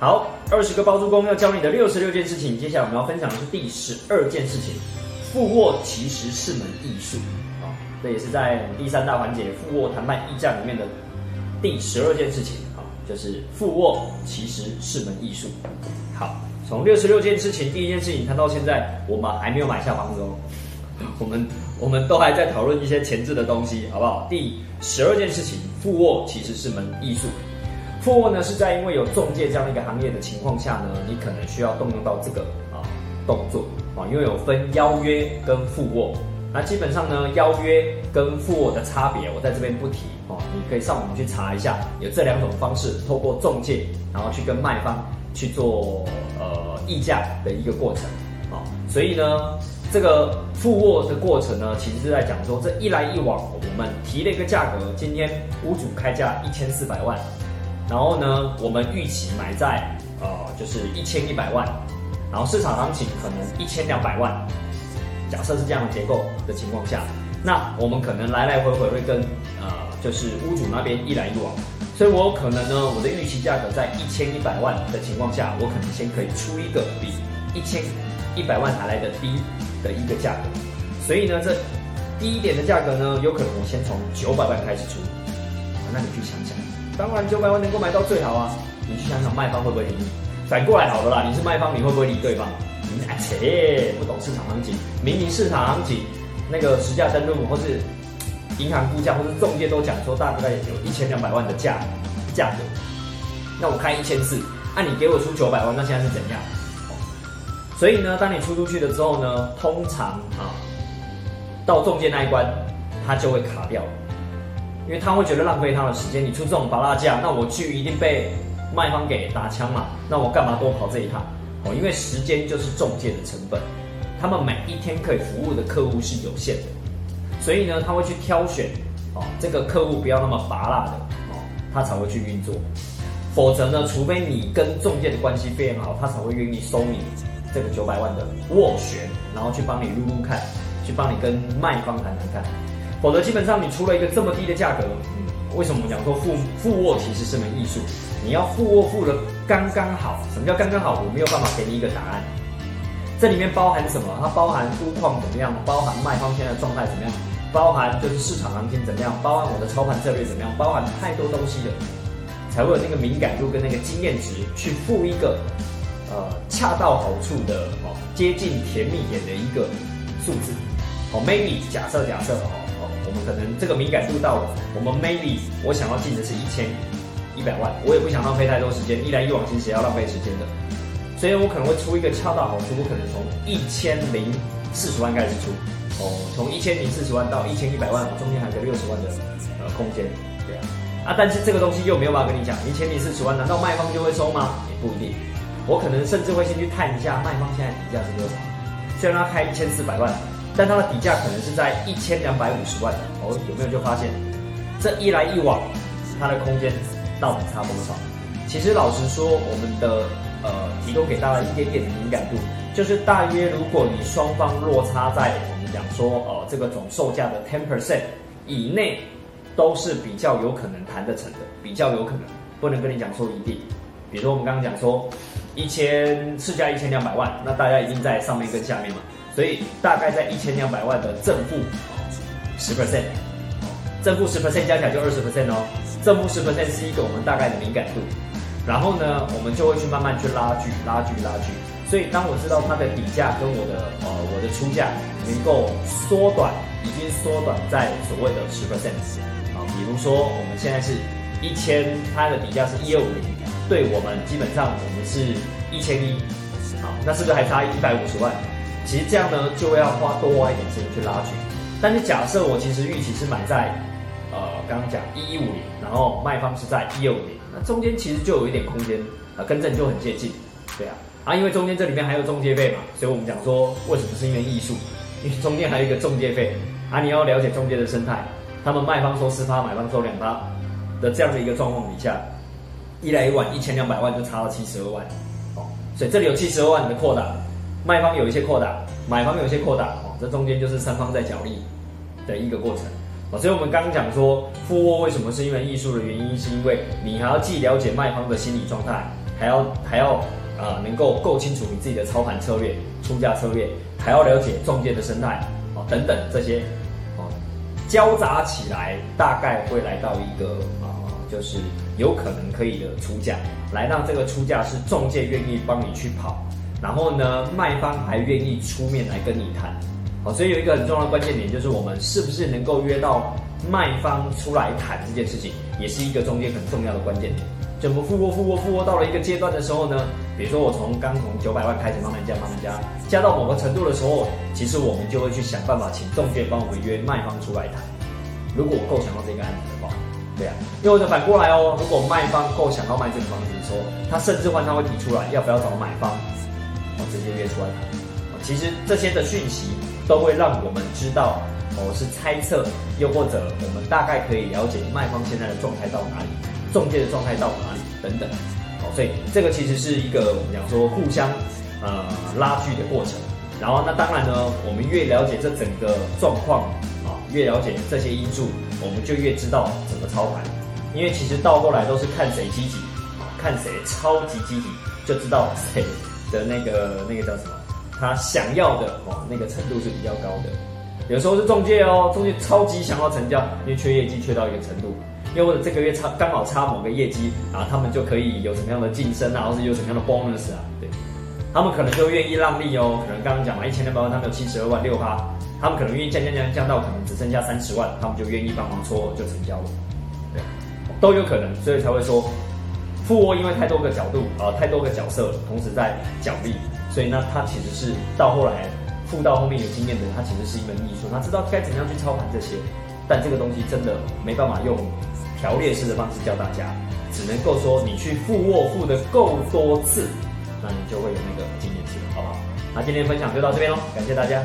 好，二十个包租公要教你的六十六件事情，接下来我们要分享的是第十二件事情，付握其实是门艺术啊，这也是在第三大环节付握谈判议价里面的第十二件事情啊，就是付握其实是门艺术。好，从六十六件事情，第一件事情谈到现在，我们还没有买下房子哦，我们我们都还在讨论一些前置的东西，好不好？第十二件事情，付握其实是门艺术。付握呢，是在因为有中介这样的一个行业的情况下呢，你可能需要动用到这个啊动作啊，因为有分邀约跟付握。那基本上呢，邀约跟付握的差别，我在这边不提哦，你可以上网去查一下，有这两种方式，透过中介，然后去跟卖方去做呃议价的一个过程啊。所以呢，这个付握的过程呢，其实是在讲说，这一来一往，我们提了一个价格，今天屋主开价一千四百万。然后呢，我们预期买在呃就是一千一百万，然后市场行情可能一千两百万，假设是这样的结构的情况下，那我们可能来来回回会跟呃就是屋主那边一来一往，所以我可能呢我的预期价格在一千一百万的情况下，我可能先可以出一个比一千一百万还来的低的一个价格，所以呢这低一点的价格呢，有可能我先从九百万开始出，那你去想想。当然九百万能够买到最好啊！你去想想卖方会不会理你？反过来好了啦，你是卖方，你会不会理对方？你切，不懂市场行情，明明市场行情那个实价登录或是银行估价或是中介都讲说大概有一千两百万的价价格，那我开一千四，那你给我出九百万，那现在是怎样？所以呢，当你出出去了之后呢，通常啊，到中介那一关，它就会卡掉。因为他会觉得浪费他的时间，你出这种拔拉价，那我去一定被卖方给打枪嘛？那我干嘛多跑这一趟？哦，因为时间就是中介的成本，他们每一天可以服务的客户是有限的，所以呢，他会去挑选哦，这个客户不要那么拔辣的哦，他才会去运作。否则呢，除非你跟中介的关系非常好，他才会愿意收你这个九百万的斡旋，然后去帮你撸撸看，去帮你跟卖方谈谈看。否则，基本上你出了一个这么低的价格，为什么我们讲说负负卧其实是门艺术？你要负卧负的刚刚好。什么叫刚刚好？我没有办法给你一个答案。这里面包含什么？它包含估况怎么样？包含卖方现在状态怎么样？包含就是市场行情怎么样？包含我的操盘策略怎么样？包含太多东西了，才会有那个敏感度跟那个经验值去付一个呃恰到好处的哦，接近甜蜜点的一个数字。哦，maybe 假设假设哦。我们可能这个敏感度到了，我们 maybe 我想要进的是一千一百万，我也不想浪费太多时间，一来一往其实要浪费时间的，所以我可能会出一个恰到好处，我可能从一千零四十万开始出，哦，从一千零四十万到一千一百万，中间还有六十万的呃空间，对啊，啊，但是这个东西又没有办法跟你讲，一千零四十万，难道卖方就会收吗？也不一定，我可能甚至会先去探一下卖方现在底价是多少，虽然他开一千四百万。但它的底价可能是在一千两百五十万哦，有没有就发现这一来一往，它的空间到底差多少？其实老实说，我们的呃提供给大家一点点的敏感度，就是大约如果你双方落差在我们讲说呃这个总售价的 ten percent 以内，都是比较有可能谈得成的，比较有可能，不能跟你讲说一定。比如说我们刚刚讲说一千市价一千两百万，那大家一定在上面跟下面嘛。所以大概在一千两百万的正负十 percent，正负十 percent 加起来就二十 percent 哦。正负十 percent 是一个我们大概的敏感度，然后呢，我们就会去慢慢去拉锯、拉锯、拉锯。所以当我知道它的底价跟我的呃我的出价能够缩短，已经缩短在所谓的十 percent 啊，比如说我们现在是一千，它的底价是一二五零，对我们基本上我们是一千一，好，那是不是还差一百五十万？其实这样呢，就要花多花一点时间去拉锯。但是假设我其实预期是买在，呃，刚刚讲一一五零，然后卖方是在一二五零，那中间其实就有一点空间，啊，跟这就很接近，对啊，啊，因为中间这里面还有中介费嘛，所以我们讲说为什么是因为艺术，因为中间还有一个中介费，啊，你要了解中介的生态，他们卖方收四趴，买方收两趴的这样的一个状况底下，一来一往一千两百万就差了七十二万，哦，所以这里有七十二万的扩大。卖方有一些扩大，买方有一些扩大，哦，这中间就是三方在角力的一个过程，哦，所以我们刚刚讲说，付握为什么是因为艺术的原因，是因为你还要既了解卖方的心理状态，还要还要啊能够够清楚你自己的操盘策略、出价策略，还要了解中介的生态哦等等这些哦交杂起来，大概会来到一个啊就是有可能可以的出价，来让这个出价是中介愿意帮你去跑，然后呢卖方还愿意出面来跟你谈。好，所以有一个很重要的关键点，就是我们是不是能够约到卖方出来谈这件事情，也是一个中间很重要的关键点。怎么复活、复活、复活到了一个阶段的时候呢？比如说我从刚从九百万开始慢慢加、慢慢加，加到某个程度的时候，其实我们就会去想办法请中介帮我们约卖方出来谈。如果我够想到这个案子的话，对啊，又或者反过来哦，如果卖方够想要卖这个房子的时候，他甚至换他会提出来要不要找买方，直接约出来谈。其实这些的讯息。都会让我们知道，哦，是猜测，又或者我们大概可以了解卖方现在的状态到哪里，中介的状态到哪里等等，哦，所以这个其实是一个我们讲说互相呃拉锯的过程。然后那当然呢，我们越了解这整个状况啊，越了解这些因素，我们就越知道怎么操盘。因为其实到后来都是看谁积极，看谁超级积极，就知道谁的那个那个叫什么。他想要的哦，那个程度是比较高的，有时候是中介哦，中介超级想要成交，因为缺业绩缺到一个程度，又或者这个月差刚好差某个业绩啊，他们就可以有什么样的晋升啊，或者有什么样的 bonus 啊，对，他们可能就愿意让利哦，可能刚刚讲嘛，一千两百万他们有七十二万六趴，他们可能愿意降降降降到可能只剩下三十万，他们就愿意帮忙撮就成交了，对，都有可能，所以才会说，富窝因为太多个角度啊，太多个角色同时在角力。所以呢，他其实是到后来富到后面有经验的人，他其实是一门艺术，他知道该怎样去操盘这些。但这个东西真的没办法用条列式的方式教大家，只能够说你去复卧复的够多次，那你就会有那个经验值，好不好？那今天分享就到这边喽，感谢大家。